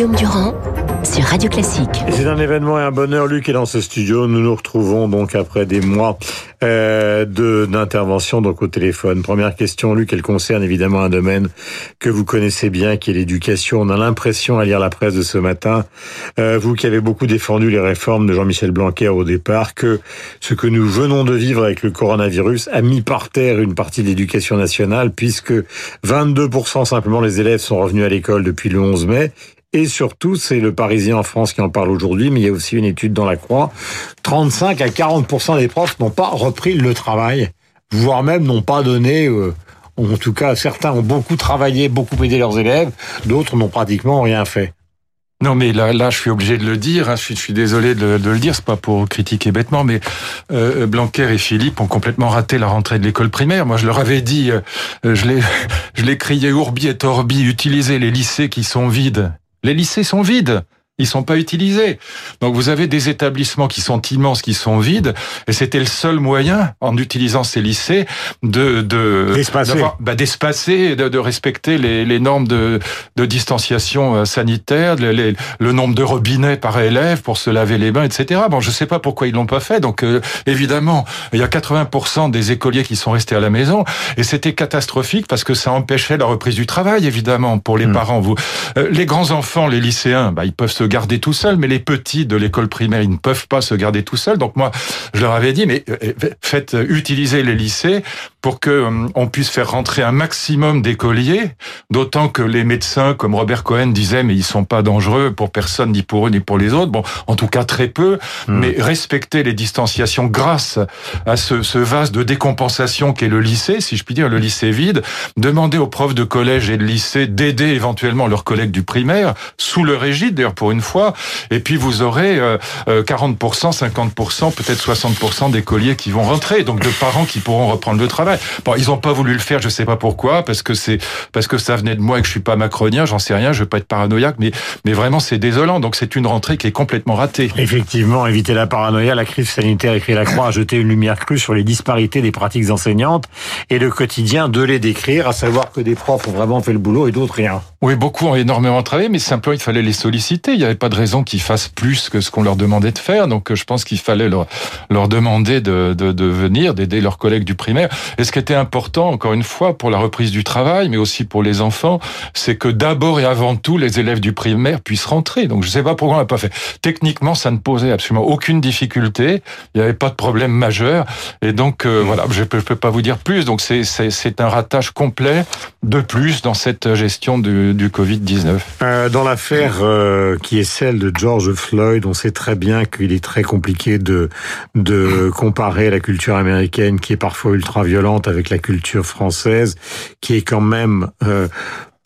Guillaume Durand sur Radio Classique. C'est un événement et un bonheur. Luc est dans ce studio. Nous nous retrouvons donc après des mois euh, d'intervention donc au téléphone. Première question, Luc, elle concerne évidemment un domaine que vous connaissez bien, qui est l'éducation. On a l'impression à lire la presse de ce matin, euh, vous qui avez beaucoup défendu les réformes de Jean-Michel Blanquer au départ, que ce que nous venons de vivre avec le coronavirus a mis par terre une partie de l'éducation nationale, puisque 22% simplement les élèves sont revenus à l'école depuis le 11 mai et surtout, c'est le Parisien en France qui en parle aujourd'hui, mais il y a aussi une étude dans la Croix. 35 à 40% des profs n'ont pas repris le travail, voire même n'ont pas donné, euh, en tout cas, certains ont beaucoup travaillé, beaucoup aidé leurs élèves, d'autres n'ont pratiquement rien fait. Non, mais là, là, je suis obligé de le dire. Hein, je, suis, désolé de, le dire. C'est pas pour critiquer bêtement, mais euh, Blanquer et Philippe ont complètement raté la rentrée de l'école primaire. Moi, je leur avais dit, euh, je l'ai, je l'ai crié ourbi et torbi. Utilisez les lycées qui sont vides les lycées sont vides ils sont pas utilisés. Donc vous avez des établissements qui sont immenses, qui sont vides, et c'était le seul moyen, en utilisant ces lycées, de de d'espacer, bah, d'espacer, de, de, respecter les, les normes de, de distanciation euh, sanitaire, les, le nombre de robinets par élève pour se laver les mains, etc. Bon, je sais pas pourquoi ils l'ont pas fait. Donc euh, évidemment, il y a 80% des écoliers qui sont restés à la maison, et c'était catastrophique parce que ça empêchait la reprise du travail, évidemment, pour les hmm. parents. Vous, euh, les grands enfants, les lycéens, bah, ils peuvent se garder tout seuls, mais les petits de l'école primaire, ils ne peuvent pas se garder tout seuls. Donc moi, je leur avais dit, mais euh, faites utiliser les lycées pour que euh, on puisse faire rentrer un maximum d'écoliers, d'autant que les médecins, comme Robert Cohen disait, mais ils sont pas dangereux pour personne, ni pour eux, ni pour les autres. Bon, en tout cas très peu, hmm. mais respecter les distanciations grâce à ce, ce vase de décompensation qu'est le lycée, si je puis dire, le lycée vide, demander aux profs de collège et de lycée d'aider éventuellement leurs collègues du primaire, sous leur égide, d'ailleurs pour une fois, et puis vous aurez 40%, euh, 50%, euh, peut-être 60% des colliers qui vont rentrer, donc de parents qui pourront reprendre le travail. Bon, ils n'ont pas voulu le faire, je sais pas pourquoi, parce que c'est parce que ça venait de moi et que je suis pas macronien, j'en sais rien, je veux pas être paranoïaque, mais mais vraiment c'est désolant. Donc c'est une rentrée qui est complètement ratée. Effectivement, éviter la paranoïa, la crise sanitaire, écrit la Croix, a jeté une lumière crue sur les disparités des pratiques enseignantes et le quotidien de les décrire, à savoir que des profs ont vraiment fait le boulot et d'autres rien. Oui, beaucoup ont énormément travaillé, mais simplement il fallait les solliciter. Il y avait pas de raison qu'ils fassent plus que ce qu'on leur demandait de faire. Donc, je pense qu'il fallait leur, leur demander de, de, de venir, d'aider leurs collègues du primaire. Et ce qui était important, encore une fois, pour la reprise du travail, mais aussi pour les enfants, c'est que d'abord et avant tout, les élèves du primaire puissent rentrer. Donc, je ne sais pas pourquoi on l'a pas fait. Techniquement, ça ne posait absolument aucune difficulté. Il n'y avait pas de problème majeur. Et donc, euh, voilà, je ne peux, pas vous dire plus. Donc, c'est un ratage complet de plus dans cette gestion du, du Covid-19. Euh, dans l'affaire euh, qui est celle de George Floyd, on sait très bien qu'il est très compliqué de, de comparer la culture américaine qui est parfois ultra violente avec la culture française qui est quand même euh,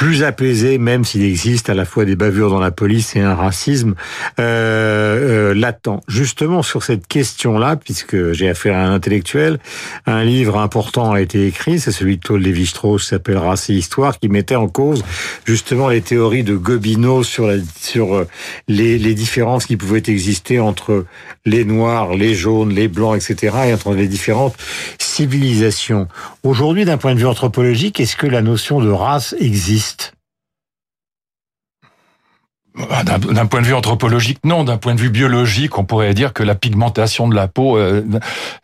plus apaisé, même s'il existe à la fois des bavures dans la police et un racisme. Euh, euh, latent. Justement sur cette question-là, puisque j'ai affaire à un intellectuel, un livre important a été écrit, c'est celui de Claude Lévi-Strauss, qui s'appelle Race et Histoire, qui mettait en cause justement les théories de Gobineau sur, euh, les, les différences qui pouvaient exister entre les Noirs, les jaunes, les Blancs, etc., et entre les différentes civilisations. Aujourd'hui, d'un point de vue anthropologique, est-ce que la notion de race existe? D'un point de vue anthropologique, non. D'un point de vue biologique, on pourrait dire que la pigmentation de la peau euh,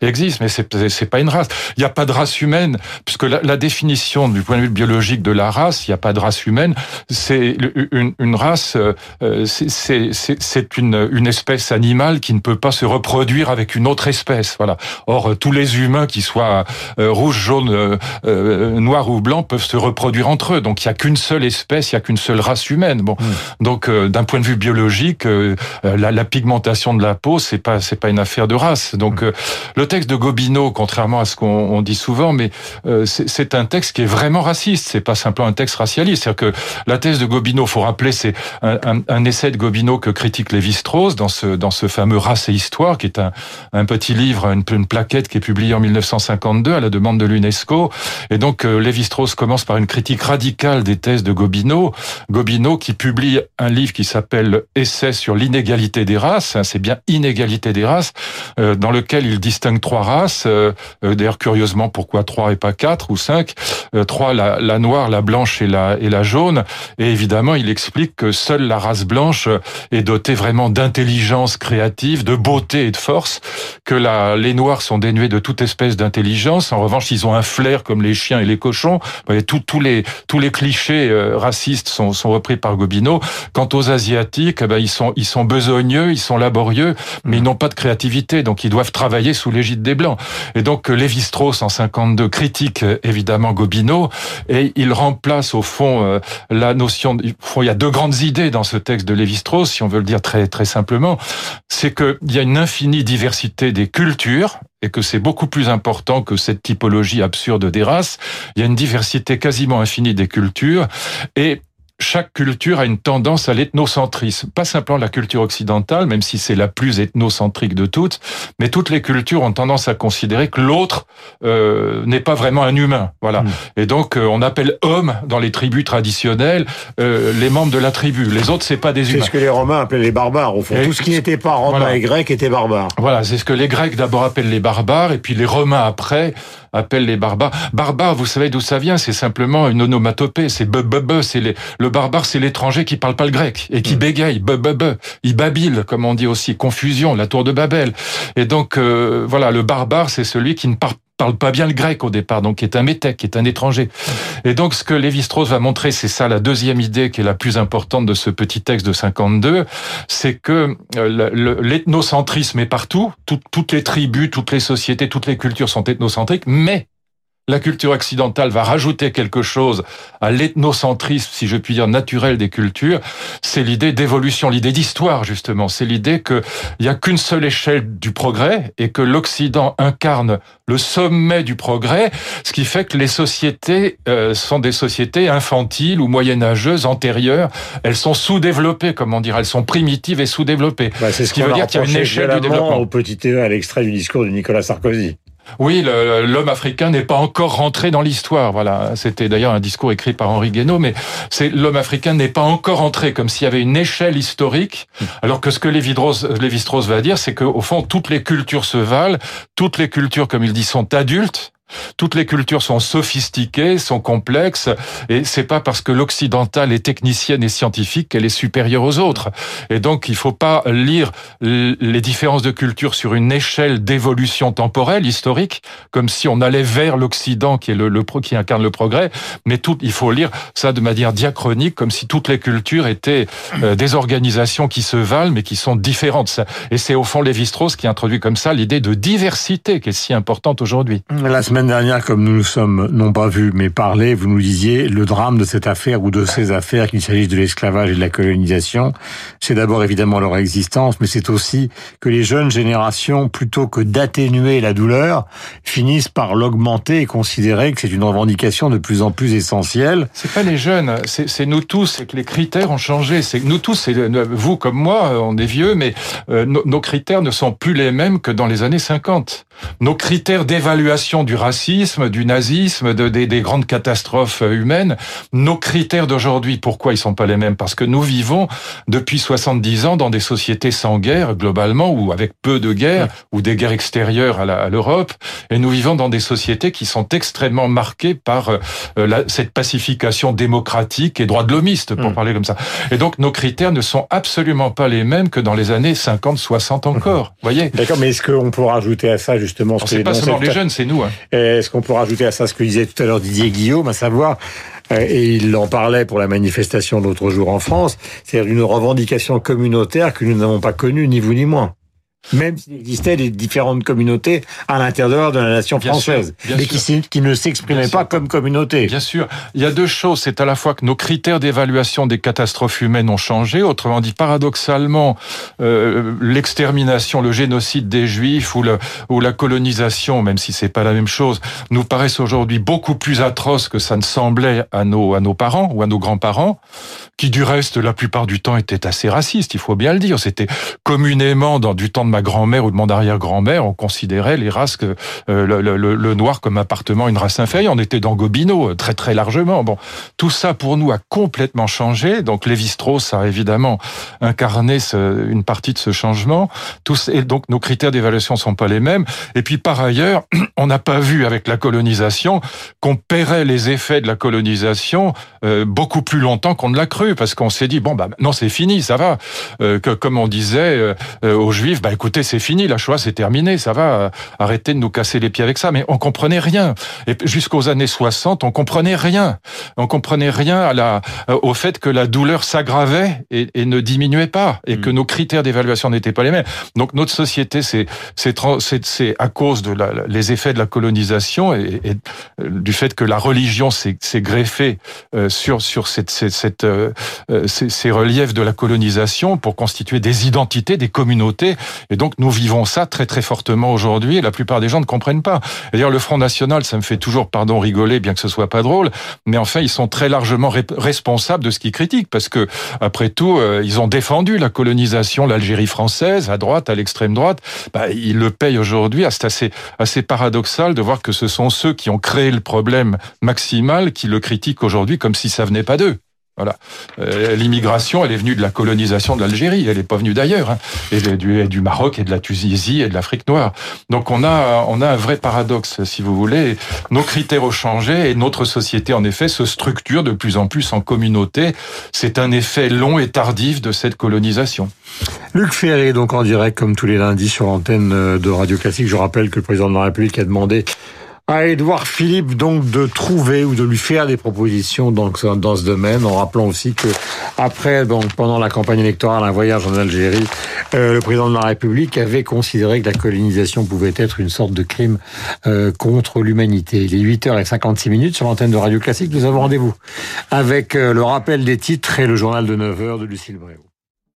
existe, mais c'est c'est pas une race. Il n'y a pas de race humaine, puisque la, la, définition du point de vue biologique de la race, il n'y a pas de race humaine. C'est une, une, race, euh, c'est une, une espèce animale qui ne peut pas se reproduire avec une autre espèce. Voilà. Or, tous les humains, qui soient euh, rouges, jaunes, euh, noirs ou blancs, peuvent se reproduire entre eux. Donc, il n'y a qu'une seule espèce, il n'y a qu'une seule race humaine. Bon, mmh. donc d'un point de vue biologique, euh, la, la, pigmentation de la peau, c'est pas c'est pas une affaire de race. Donc euh, le texte de Gobineau, contrairement à ce qu'on dit souvent, mais euh, c'est un texte qui est vraiment raciste. C'est pas simplement un texte racialiste. C'est-à-dire que la thèse de Gobineau, faut rappeler, c'est un, un, un, essai de Gobineau que critique Lévi-Strauss dans ce dans ce fameux Race et Histoire, qui est un, un petit livre, une, une plaquette qui est publiée en 1952 à la demande de l'UNESCO. Et donc Lévi-Strauss commence par une critique radicale des thèses de Gobineau. Gobineau qui publie un livre qui s'appelle Essai sur l'inégalité des races. Hein, c'est bien inégalité des races, euh, dans lequel il distingue trois races. Euh, d'ailleurs, curieusement, pourquoi trois et pas quatre ou cinq Trois, la, la, noire, la blanche et la, et la jaune. Et évidemment, il explique que seule la race blanche est dotée vraiment d'intelligence créative, de beauté et de force, que la, les noirs sont dénués de toute espèce d'intelligence. En revanche, ils ont un flair comme les chiens et les cochons. Tous les, tous les clichés racistes sont, sont repris par Gobineau. Quant Asiatiques, eh ben, ils sont ils sont besogneux, ils sont laborieux, mais ils n'ont pas de créativité, donc ils doivent travailler sous l'égide des Blancs. Et donc Lévi-Strauss en 52 critique évidemment Gobineau et il remplace au fond euh, la notion. De, il y a deux grandes idées dans ce texte de Lévi-Strauss, si on veut le dire très très simplement, c'est qu'il y a une infinie diversité des cultures et que c'est beaucoup plus important que cette typologie absurde des races. Il y a une diversité quasiment infinie des cultures et chaque culture a une tendance à l'ethnocentrisme. Pas simplement la culture occidentale, même si c'est la plus ethnocentrique de toutes, mais toutes les cultures ont tendance à considérer que l'autre euh, n'est pas vraiment un humain. Voilà. Hmm. Et donc euh, on appelle homme dans les tribus traditionnelles euh, les membres de la tribu. Les autres c'est pas des humains. C'est ce que les Romains appelaient les barbares. Au fond, tout ce qui n'était pas romain et grec était barbare. Voilà, c'est ce que les Grecs d'abord appellent les barbares, et puis les Romains après appellent les barbares. Barbares, vous savez d'où ça vient? C'est simplement une onomatopée. C'est be, be, c'est les, le barbare, c'est l'étranger qui parle pas le grec et qui mm. bégaye. Be, be, be. Il babile, comme on dit aussi. Confusion, la tour de Babel. Et donc, euh, voilà, le barbare, c'est celui qui ne parle parle pas bien le grec au départ, donc qui est un métèque, qui est un étranger. Et donc ce que Lévi-Strauss va montrer, c'est ça la deuxième idée qui est la plus importante de ce petit texte de 52, c'est que euh, l'ethnocentrisme est partout, toutes les tribus, toutes les sociétés, toutes les cultures sont ethnocentriques, mais la culture occidentale va rajouter quelque chose à l'ethnocentrisme, si je puis dire, naturel des cultures, c'est l'idée d'évolution, l'idée d'histoire, justement. C'est l'idée qu'il n'y a qu'une seule échelle du progrès et que l'Occident incarne le sommet du progrès, ce qui fait que les sociétés euh, sont des sociétés infantiles ou moyenâgeuses, antérieures. Elles sont sous-développées, comme on dirait. Elles sont primitives et sous-développées. Bah, c'est ce, qui veut dire qu'il y a une échelle du développement. Au petit TE à l'extrait du discours de Nicolas Sarkozy. Oui, l'homme africain n'est pas encore rentré dans l'histoire. Voilà, c'était d'ailleurs un discours écrit par Henri Guénaud, mais c'est l'homme africain n'est pas encore entré, comme s'il y avait une échelle historique. Alors que ce que Lévi-Strauss va dire, c'est qu'au fond, toutes les cultures se valent, toutes les cultures, comme il dit, sont adultes, toutes les cultures sont sophistiquées, sont complexes, et c'est pas parce que l'occidental est technicienne et scientifique qu'elle est supérieure aux autres. Et donc, il faut pas lire les différences de culture sur une échelle d'évolution temporelle, historique, comme si on allait vers l'Occident qui est le, qui incarne le progrès, mais tout, il faut lire ça de manière diachronique, comme si toutes les cultures étaient euh, des organisations qui se valent, mais qui sont différentes. Et c'est au fond Lévi-Strauss qui introduit comme ça l'idée de diversité qui est si importante aujourd'hui semaine dernière, comme nous nous sommes non pas vus mais parlé, vous nous disiez le drame de cette affaire ou de ces affaires, qu'il s'agisse de l'esclavage et de la colonisation, c'est d'abord évidemment leur existence, mais c'est aussi que les jeunes générations, plutôt que d'atténuer la douleur, finissent par l'augmenter et considérer que c'est une revendication de plus en plus essentielle. C'est pas les jeunes, c'est nous tous, c'est que les critères ont changé. C'est nous tous, c'est vous comme moi, on est vieux, mais euh, nos critères ne sont plus les mêmes que dans les années 50. Nos critères d'évaluation du racisme, du nazisme, de, des, grandes catastrophes humaines. Nos critères d'aujourd'hui, pourquoi ils sont pas les mêmes? Parce que nous vivons depuis 70 ans dans des sociétés sans guerre, globalement, ou avec peu de guerres, ou des guerres extérieures à l'Europe, et nous vivons dans des sociétés qui sont extrêmement marquées par euh, la, cette pacification démocratique et droit de l'homiste, pour hmm. parler comme ça. Et donc nos critères ne sont absolument pas les mêmes que dans les années 50, 60 encore. voyez? D'accord, mais est-ce qu'on peut rajouter à ça justement ce C'est pas seulement les jeunes, c'est nous. Hein. Est-ce qu'on peut rajouter à ça ce que disait tout à l'heure Didier Guillaume, à savoir euh, et il en parlait pour la manifestation l'autre jour en France, c'est-à-dire une revendication communautaire que nous n'avons pas connue, ni vous ni moi même s'il existait des différentes communautés à l'intérieur de la nation française, mais qui, qui, ne s'exprimaient pas comme communauté. Bien sûr. Il y a deux choses. C'est à la fois que nos critères d'évaluation des catastrophes humaines ont changé. Autrement dit, paradoxalement, euh, l'extermination, le génocide des Juifs ou, le, ou la colonisation, même si c'est pas la même chose, nous paraissent aujourd'hui beaucoup plus atroces que ça ne semblait à nos, à nos parents ou à nos grands-parents, qui du reste, la plupart du temps, étaient assez racistes, il faut bien le dire. C'était communément, dans du temps de ma grand-mère ou de mon arrière-grand-mère, on considérait les races, que, le, le, le, noir comme appartement une race inférieure. On était dans Gobineau très très largement. Bon, tout ça pour nous a complètement changé. Donc Lévi-Strauss a évidemment incarné ce, une partie de ce changement. Et donc nos critères d'évaluation sont pas les mêmes. Et puis par ailleurs, on n'a pas vu avec la colonisation qu'on paierait les effets de la colonisation euh, beaucoup plus longtemps qu'on ne l'a cru, parce qu'on s'est dit bon bah non c'est fini, ça va. Euh, que comme on disait euh, aux Juifs, bah écoutez c'est fini, la Shoah c'est terminé, ça va. arrêtez de nous casser les pieds avec ça. Mais on comprenait rien. Et jusqu'aux années 60, on comprenait rien. On comprenait rien à la au fait que la douleur s'aggravait et, et, ne diminuait pas, et que mm. nos critères d'évaluation n'étaient pas les mêmes. Donc notre société, c'est c'est à cause de la, les effets de la colonisation et, et du fait que la religion s'est greffée euh, sur sur cette, cette, cette euh, euh, ces, ces, reliefs de la colonisation pour constituer des identités, des communautés. Et donc nous vivons ça très très fortement aujourd'hui. Et la plupart des gens ne comprennent pas. D'ailleurs, le Front National, ça me fait toujours, pardon, rigoler, bien que ce soit pas drôle, mais enfin ils sont très largement responsables de ce qu'ils critiquent parce que après tout, ils ont défendu la colonisation, l'Algérie française, à droite, à l'extrême droite. Bah, ils le payent aujourd'hui. C'est assez assez paradoxal de voir que ce sont ceux qui ont créé le problème maximal qui le critiquent aujourd'hui comme si ça venait pas d'eux. Voilà. Euh, l'immigration, elle est venue de la colonisation de l'Algérie, elle n'est pas venue d'ailleurs, hein. et du, du, Maroc et de la Tunisie et de l'Afrique noire. Donc on a, on a un vrai paradoxe, si vous voulez. Nos critères ont changé et notre société, en effet, se structure de plus en plus en communauté. C'est un effet long et tardif de cette colonisation. Luc Ferré, donc en direct comme tous les lundis sur l'antenne de Radio Classique. Je rappelle que le président de la République a demandé à Édouard Philippe donc de trouver ou de lui faire des propositions dans, ce domaine, en rappelant aussi que après, donc pendant la campagne électorale, un voyage en Algérie, euh, le président de la République avait considéré que la colonisation pouvait être une sorte de crime euh, contre l'humanité. Il est 8h56 minutes sur l'antenne de Radio Classique. Nous avons rendez-vous avec euh, le rappel des titres et le journal de 9h de Lucille Bréau.